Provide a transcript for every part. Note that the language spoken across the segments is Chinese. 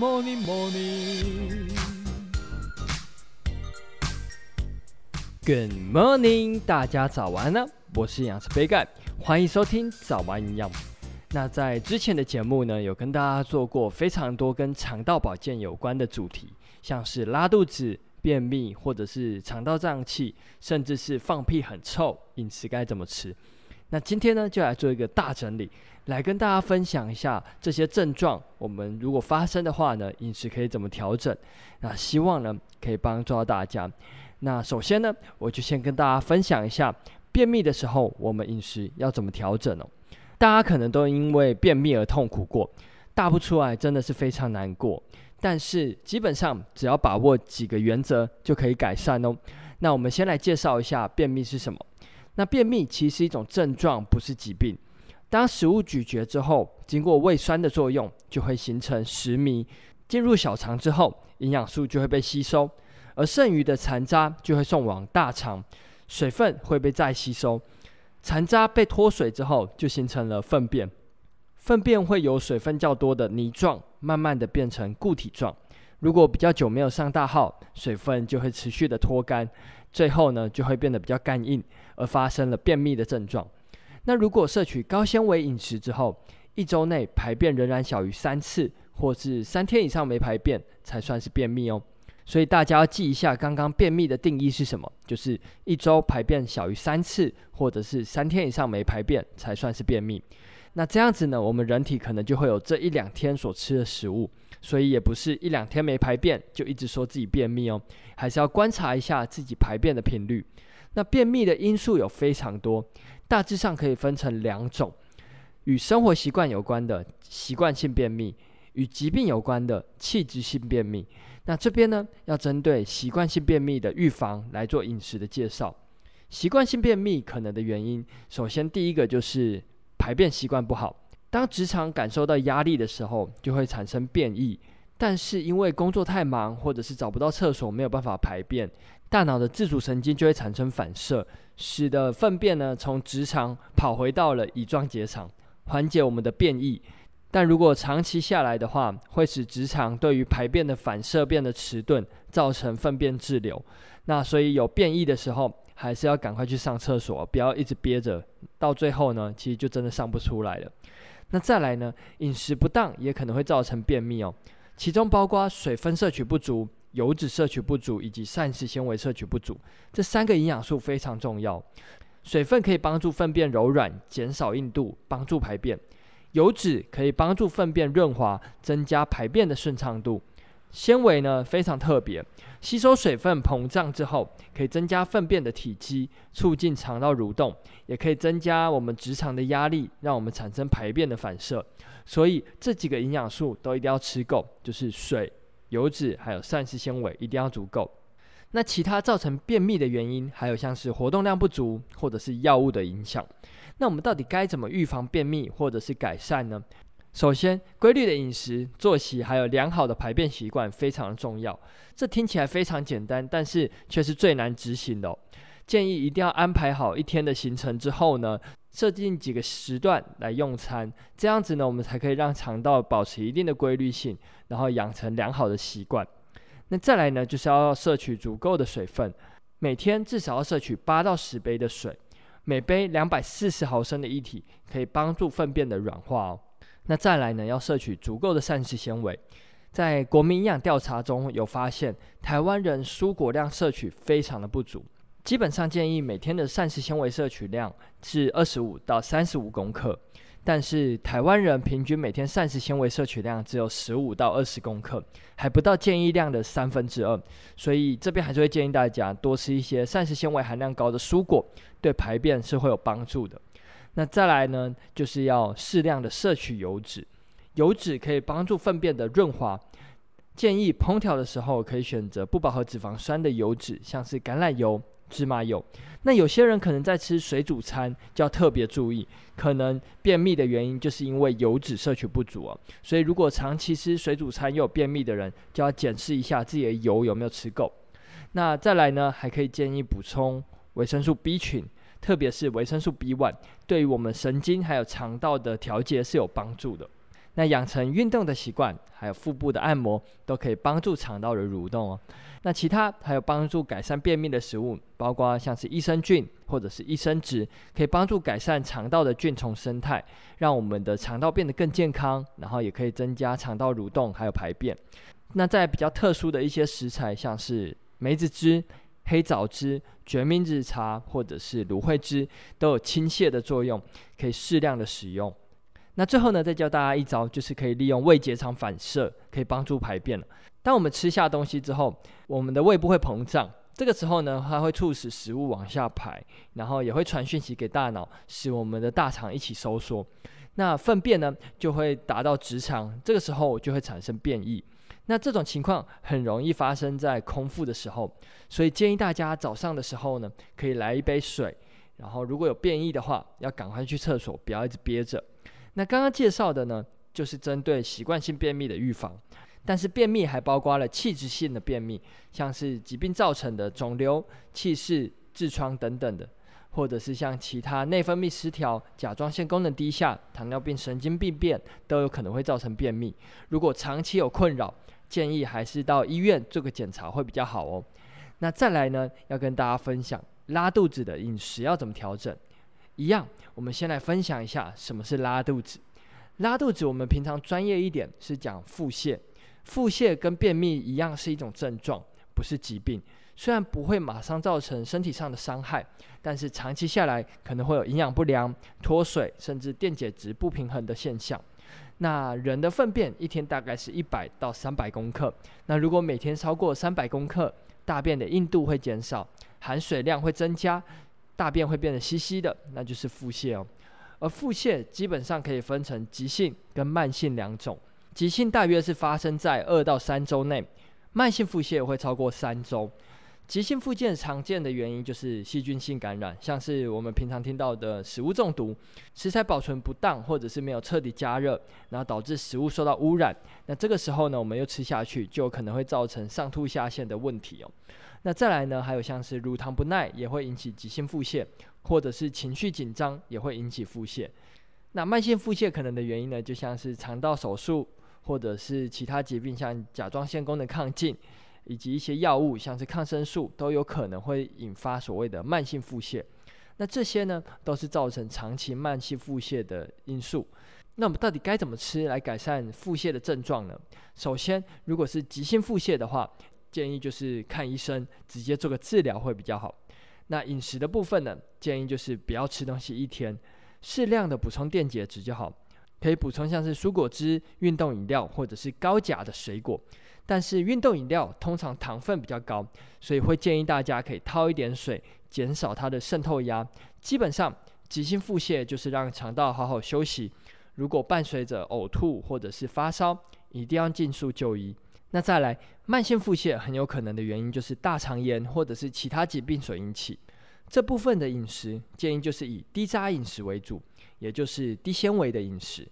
morning, morning. Good morning，大家早安呢！我是营养师杯盖，欢迎收听早安营养。那在之前的节目呢，有跟大家做过非常多跟肠道保健有关的主题，像是拉肚子、便秘，或者是肠道胀气，甚至是放屁很臭，饮食该怎么吃？那今天呢，就来做一个大整理，来跟大家分享一下这些症状。我们如果发生的话呢，饮食可以怎么调整？那希望呢，可以帮助到大家。那首先呢，我就先跟大家分享一下便秘的时候，我们饮食要怎么调整哦。大家可能都因为便秘而痛苦过，大不出来真的是非常难过。但是基本上只要把握几个原则就可以改善哦。那我们先来介绍一下便秘是什么。那便秘其实是一种症状，不是疾病。当食物咀嚼之后，经过胃酸的作用，就会形成食糜，进入小肠之后，营养素就会被吸收，而剩余的残渣就会送往大肠，水分会被再吸收。残渣被脱水之后，就形成了粪便。粪便会由水分较多的泥状，慢慢的变成固体状。如果比较久没有上大号，水分就会持续的脱干。最后呢，就会变得比较干硬，而发生了便秘的症状。那如果摄取高纤维饮食之后，一周内排便仍然小于三次，或是三天以上没排便，才算是便秘哦。所以大家要记一下，刚刚便秘的定义是什么？就是一周排便小于三次，或者是三天以上没排便，才算是便秘。那这样子呢，我们人体可能就会有这一两天所吃的食物。所以也不是一两天没排便就一直说自己便秘哦，还是要观察一下自己排便的频率。那便秘的因素有非常多，大致上可以分成两种：与生活习惯有关的习惯性便秘，与疾病有关的器质性便秘。那这边呢，要针对习惯性便秘的预防来做饮食的介绍。习惯性便秘可能的原因，首先第一个就是排便习惯不好。当直肠感受到压力的时候，就会产生便意。但是因为工作太忙，或者是找不到厕所，没有办法排便，大脑的自主神经就会产生反射，使得粪便呢从直肠跑回到了乙状结肠，缓解我们的便意。但如果长期下来的话，会使直肠对于排便的反射变得迟钝，造成粪便滞留。那所以有便意的时候，还是要赶快去上厕所，不要一直憋着，到最后呢，其实就真的上不出来了。那再来呢，饮食不当也可能会造成便秘哦，其中包括水分摄取不足、油脂摄取不足以及膳食纤维摄取不足，这三个营养素非常重要。水分可以帮助粪便柔软、减少硬度，帮助排便；油脂可以帮助粪便润滑，增加排便的顺畅度。纤维呢，非常特别，吸收水分膨胀之后，可以增加粪便的体积，促进肠道蠕动，也可以增加我们直肠的压力，让我们产生排便的反射。所以这几个营养素都一定要吃够，就是水、油脂还有膳食纤维一定要足够。那其他造成便秘的原因，还有像是活动量不足，或者是药物的影响。那我们到底该怎么预防便秘，或者是改善呢？首先，规律的饮食、作息还有良好的排便习惯非常重要。这听起来非常简单，但是却是最难执行的哦。建议一定要安排好一天的行程之后呢，设定几个时段来用餐，这样子呢，我们才可以让肠道保持一定的规律性，然后养成良好的习惯。那再来呢，就是要摄取足够的水分，每天至少要摄取八到十杯的水，每杯两百四十毫升的液体，可以帮助粪便的软化哦。那再来呢，要摄取足够的膳食纤维。在国民营养调查中有发现，台湾人蔬果量摄取非常的不足，基本上建议每天的膳食纤维摄取量是二十五到三十五公克，但是台湾人平均每天膳食纤维摄取量只有十五到二十公克，还不到建议量的三分之二，所以这边还是会建议大家多吃一些膳食纤维含量高的蔬果，对排便是会有帮助的。那再来呢，就是要适量的摄取油脂，油脂可以帮助粪便的润滑。建议烹调的时候可以选择不饱和脂肪酸的油脂，像是橄榄油、芝麻油。那有些人可能在吃水煮餐，就要特别注意，可能便秘的原因就是因为油脂摄取不足哦。所以如果长期吃水煮餐又有便秘的人，就要检视一下自己的油有没有吃够。那再来呢，还可以建议补充维生素 B 群。特别是维生素 B1，对于我们神经还有肠道的调节是有帮助的。那养成运动的习惯，还有腹部的按摩，都可以帮助肠道的蠕动哦。那其他还有帮助改善便秘的食物，包括像是益生菌或者是益生质，可以帮助改善肠道的菌丛生态，让我们的肠道变得更健康，然后也可以增加肠道蠕动还有排便。那在比较特殊的一些食材，像是梅子汁、黑枣汁、决明子茶或者是芦荟汁，都有清泻的作用，可以适量的使用。那最后呢，再教大家一招，就是可以利用胃结肠反射，可以帮助排便了。当我们吃下东西之后，我们的胃部会膨胀，这个时候呢，它会促使食物往下排，然后也会传讯息给大脑，使我们的大肠一起收缩。那粪便呢，就会达到直肠，这个时候就会产生便意。那这种情况很容易发生在空腹的时候，所以建议大家早上的时候呢，可以来一杯水，然后如果有便意的话，要赶快去厕所，不要一直憋着。那刚刚介绍的呢，就是针对习惯性便秘的预防，但是便秘还包括了器质性的便秘，像是疾病造成的肿瘤、气室、痔疮等等的，或者是像其他内分泌失调、甲状腺功能低下、糖尿病、神经病变都有可能会造成便秘。如果长期有困扰，建议还是到医院做个检查会比较好哦。那再来呢，要跟大家分享拉肚子的饮食要怎么调整。一样，我们先来分享一下什么是拉肚子。拉肚子，我们平常专业一点是讲腹泻。腹泻跟便秘一样是一种症状，不是疾病。虽然不会马上造成身体上的伤害，但是长期下来可能会有营养不良、脱水，甚至电解质不平衡的现象。那人的粪便一天大概是一百到三百公克。那如果每天超过三百公克，大便的硬度会减少，含水量会增加。大便会变得稀稀的，那就是腹泻哦。而腹泻基本上可以分成急性跟慢性两种。急性大约是发生在二到三周内，慢性腹泻会超过三周。急性腹泻常见的原因就是细菌性感染，像是我们平常听到的食物中毒、食材保存不当，或者是没有彻底加热，然后导致食物受到污染。那这个时候呢，我们又吃下去，就可能会造成上吐下泻的问题哦。那再来呢，还有像是乳糖不耐也会引起急性腹泻，或者是情绪紧张也会引起腹泻。那慢性腹泻可能的原因呢，就像是肠道手术，或者是其他疾病，像甲状腺功能亢进。以及一些药物，像是抗生素，都有可能会引发所谓的慢性腹泻。那这些呢，都是造成长期慢性腹泻的因素。那我们到底该怎么吃来改善腹泻的症状呢？首先，如果是急性腹泻的话，建议就是看医生，直接做个治疗会比较好。那饮食的部分呢，建议就是不要吃东西一天，适量的补充电解质就好。可以补充像是蔬果汁、运动饮料或者是高钾的水果。但是运动饮料通常糖分比较高，所以会建议大家可以掏一点水，减少它的渗透压。基本上，急性腹泻就是让肠道好好休息。如果伴随着呕吐或者是发烧，一定要尽速就医。那再来，慢性腹泻很有可能的原因就是大肠炎或者是其他疾病所引起。这部分的饮食建议就是以低渣饮食为主，也就是低纤维的饮食。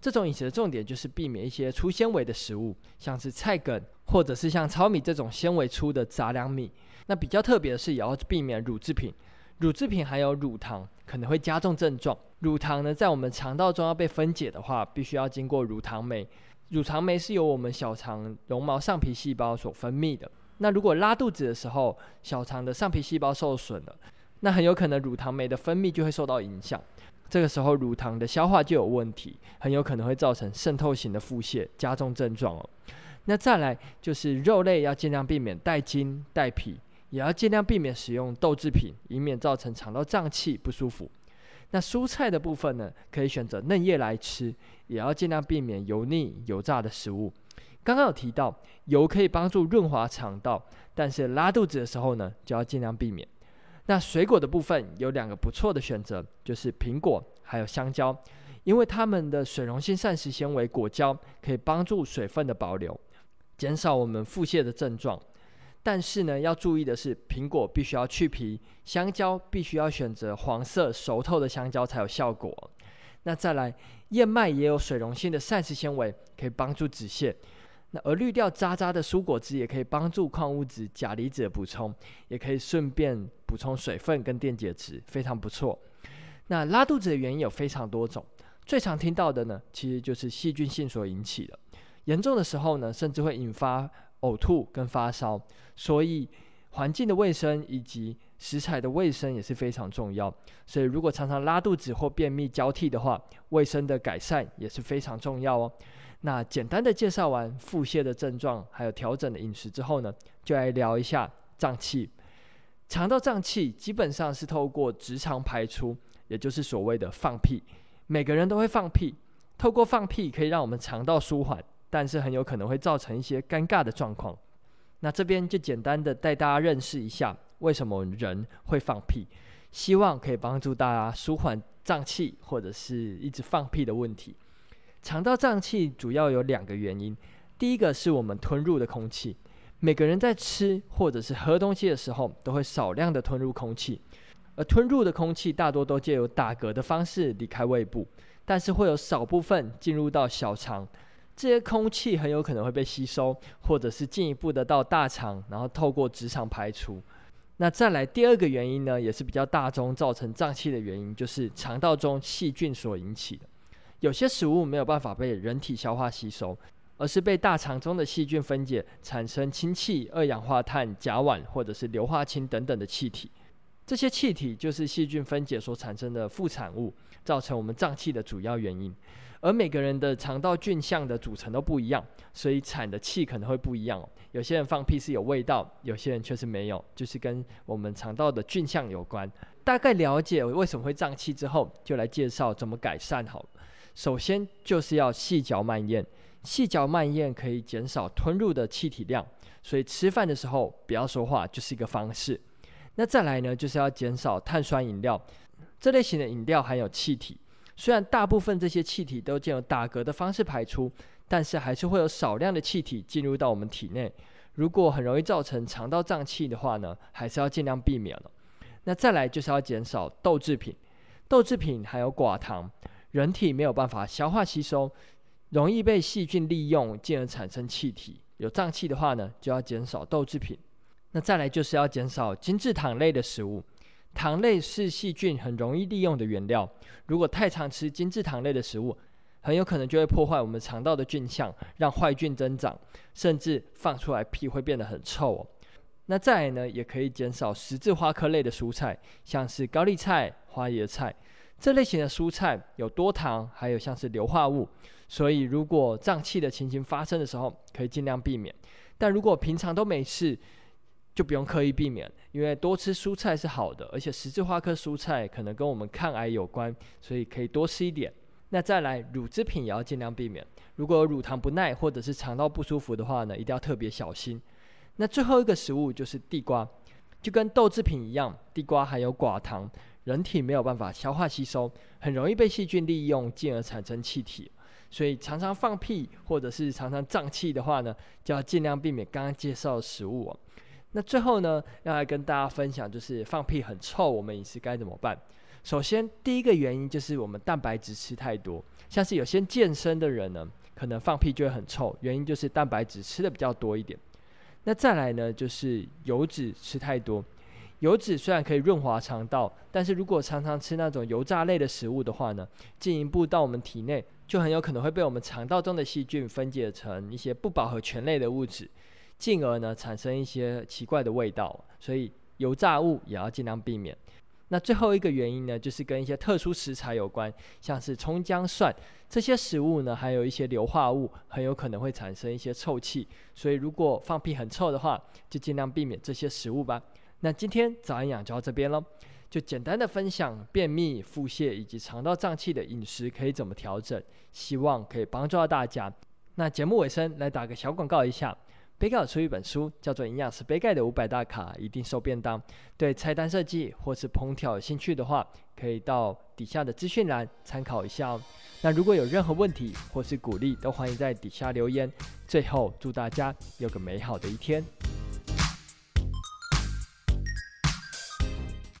这种饮食的重点就是避免一些粗纤维的食物，像是菜梗，或者是像糙米这种纤维粗的杂粮米。那比较特别的是，也要避免乳制品。乳制品含有乳糖可能会加重症状。乳糖呢，在我们肠道中要被分解的话，必须要经过乳糖酶。乳糖酶是由我们小肠绒毛上皮细胞所分泌的。那如果拉肚子的时候，小肠的上皮细胞受损了，那很有可能乳糖酶的分泌就会受到影响。这个时候，乳糖的消化就有问题，很有可能会造成渗透型的腹泻，加重症状哦。那再来就是肉类要尽量避免带筋带皮，也要尽量避免使用豆制品，以免造成肠道胀气不舒服。那蔬菜的部分呢，可以选择嫩叶来吃，也要尽量避免油腻油炸的食物。刚刚有提到油可以帮助润滑肠道，但是拉肚子的时候呢，就要尽量避免。那水果的部分有两个不错的选择，就是苹果还有香蕉，因为它们的水溶性膳食纤维果胶可以帮助水分的保留，减少我们腹泻的症状。但是呢，要注意的是，苹果必须要去皮，香蕉必须要选择黄色熟透的香蕉才有效果。那再来，燕麦也有水溶性的膳食纤维，可以帮助止泻。那而滤掉渣渣的蔬果汁也可以帮助矿物质、钾离子的补充，也可以顺便补充水分跟电解质，非常不错。那拉肚子的原因有非常多种，最常听到的呢，其实就是细菌性所引起的。严重的时候呢，甚至会引发呕吐跟发烧。所以环境的卫生以及食材的卫生也是非常重要。所以如果常常拉肚子或便秘交替的话，卫生的改善也是非常重要哦。那简单的介绍完腹泻的症状，还有调整的饮食之后呢，就来聊一下胀气。肠道胀气基本上是透过直肠排出，也就是所谓的放屁。每个人都会放屁，透过放屁可以让我们肠道舒缓，但是很有可能会造成一些尴尬的状况。那这边就简单的带大家认识一下，为什么人会放屁，希望可以帮助大家舒缓胀气或者是一直放屁的问题。肠道胀气主要有两个原因，第一个是我们吞入的空气，每个人在吃或者是喝东西的时候，都会少量的吞入空气，而吞入的空气大多都借由打嗝的方式离开胃部，但是会有少部分进入到小肠，这些空气很有可能会被吸收，或者是进一步的到大肠，然后透过直肠排出。那再来第二个原因呢，也是比较大宗造成胀气的原因，就是肠道中细菌所引起的。有些食物没有办法被人体消化吸收，而是被大肠中的细菌分解，产生氢气、二氧化碳、甲烷或者是硫化氢等等的气体。这些气体就是细菌分解所产生的副产物，造成我们胀气的主要原因。而每个人的肠道菌相的组成都不一样，所以产的气可能会不一样。有些人放屁是有味道，有些人却是没有，就是跟我们肠道的菌相有关。大概了解为什么会胀气之后，就来介绍怎么改善好了。首先就是要细嚼慢咽，细嚼慢咽可以减少吞入的气体量，所以吃饭的时候不要说话就是一个方式。那再来呢，就是要减少碳酸饮料，这类型的饮料含有气体，虽然大部分这些气体都借由打嗝的方式排出，但是还是会有少量的气体进入到我们体内，如果很容易造成肠道胀气的话呢，还是要尽量避免了。那再来就是要减少豆制品，豆制品含有寡糖。人体没有办法消化吸收，容易被细菌利用，进而产生气体。有胀气的话呢，就要减少豆制品。那再来就是要减少精制糖类的食物，糖类是细菌很容易利用的原料。如果太常吃精制糖类的食物，很有可能就会破坏我们肠道的菌相，让坏菌增长，甚至放出来屁会变得很臭哦。那再来呢，也可以减少十字花科类的蔬菜，像是高丽菜、花椰菜。这类型的蔬菜有多糖，还有像是硫化物，所以如果胀气的情形发生的时候，可以尽量避免。但如果平常都没事，就不用刻意避免，因为多吃蔬菜是好的，而且十字花科蔬菜可能跟我们抗癌有关，所以可以多吃一点。那再来，乳制品也要尽量避免。如果有乳糖不耐或者是肠道不舒服的话呢，一定要特别小心。那最后一个食物就是地瓜，就跟豆制品一样，地瓜含有寡糖。人体没有办法消化吸收，很容易被细菌利用，进而产生气体。所以常常放屁或者是常常胀气的话呢，就要尽量避免刚刚介绍的食物哦。那最后呢，要来跟大家分享，就是放屁很臭，我们饮食该怎么办？首先，第一个原因就是我们蛋白质吃太多，像是有些健身的人呢，可能放屁就会很臭，原因就是蛋白质吃的比较多一点。那再来呢，就是油脂吃太多。油脂虽然可以润滑肠道，但是如果常常吃那种油炸类的食物的话呢，进一步到我们体内，就很有可能会被我们肠道中的细菌分解成一些不饱和醛类的物质，进而呢产生一些奇怪的味道。所以油炸物也要尽量避免。那最后一个原因呢，就是跟一些特殊食材有关，像是葱姜蒜这些食物呢，还有一些硫化物，很有可能会产生一些臭气。所以如果放屁很臭的话，就尽量避免这些食物吧。那今天早安养就到这边喽，就简单的分享便秘、腹泻以及肠道胀气的饮食可以怎么调整，希望可以帮助到大家。那节目尾声来打个小广告一下，杯盖出一本书，叫做《营养师杯盖的五百大卡一定瘦便当》，对菜单设计或是烹调有兴趣的话，可以到底下的资讯栏参考一下哦。那如果有任何问题或是鼓励，都欢迎在底下留言。最后祝大家有个美好的一天。